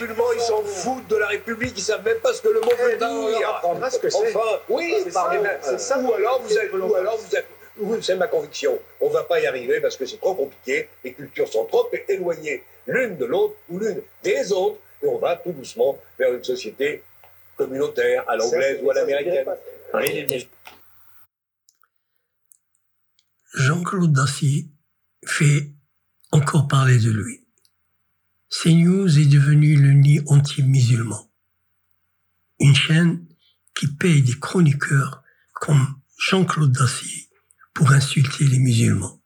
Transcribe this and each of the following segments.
musulmans, ils s'en foutent de la République, ils savent même pas ce que le mot veut dire. Enfin, oui, c'est ça. Ou alors vous êtes, ou alors vous êtes, c'est ma conviction. On va pas y arriver parce que c'est trop compliqué. Les cultures sont trop éloignées l'une de l'autre ou l'une des autres, et on va tout doucement vers une société communautaire, à l'anglaise ou à l'américaine. Jean-Claude Dacier fait encore parler de lui. CNews est devenu le nid anti-musulman. Une chaîne qui paye des chroniqueurs comme Jean-Claude Dacier pour insulter les musulmans.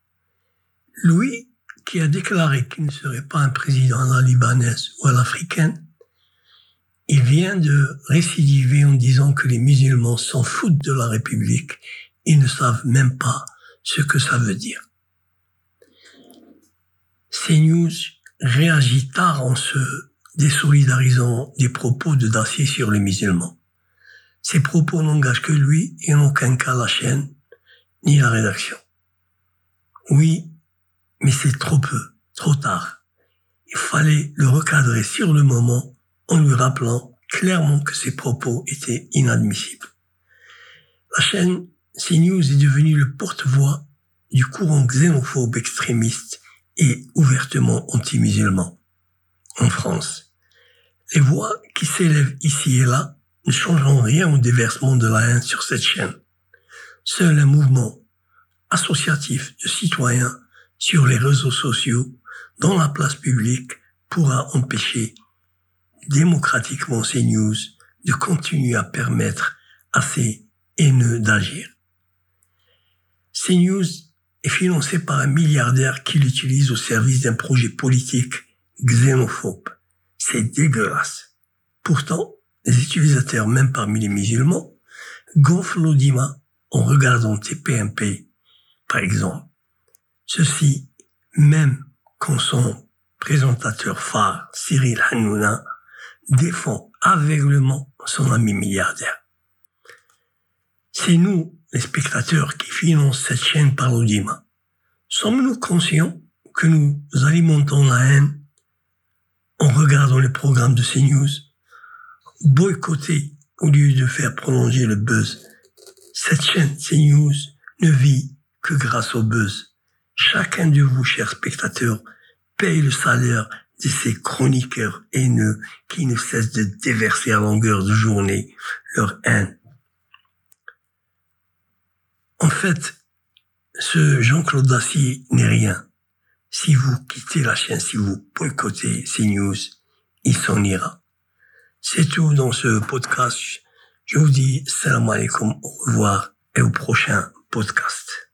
Lui, qui a déclaré qu'il ne serait pas un président à la libanaise ou à l'africaine, il vient de récidiver en disant que les musulmans s'en foutent de la République et ne savent même pas ce que ça veut dire. CNews réagit tard en se désolidarisant des propos de Dacier sur les musulmans. Ces propos n'engagent que lui et en aucun cas la chaîne ni la rédaction. Oui, mais c'est trop peu, trop tard. Il fallait le recadrer sur le moment en lui rappelant clairement que ses propos étaient inadmissibles. La chaîne CNews est devenue le porte-voix du courant xénophobe extrémiste et ouvertement anti-musulman en France. Les voix qui s'élèvent ici et là ne changeront rien au déversement de la haine sur cette chaîne. Seul un mouvement associatif de citoyens sur les réseaux sociaux, dans la place publique, pourra empêcher démocratiquement ces news de continuer à permettre à ces haineux d'agir. CNews est financé par un milliardaire qui l'utilise au service d'un projet politique xénophobe. C'est dégueulasse. Pourtant, les utilisateurs, même parmi les musulmans, gonflent l'audimat en regardant TPMP, par exemple. Ceci, même quand son présentateur phare, Cyril Hanouna, défend aveuglement son ami milliardaire. C'est nous, les spectateurs, qui financent cette chaîne par l'audimat. Sommes-nous conscients que nous alimentons la haine en regardant les programmes de CNews Boycotter au lieu de faire prolonger le buzz? Cette chaîne CNews ne vit que grâce au buzz. Chacun de vous, chers spectateurs, paye le salaire de ces chroniqueurs haineux qui ne cessent de déverser à longueur de journée leur haine. En fait, ce Jean-Claude Dacier n'est rien. Si vous quittez la chaîne, si vous boycottez ces news, il s'en ira. C'est tout dans ce podcast. Je vous dis salam alaikum, au revoir et au prochain podcast.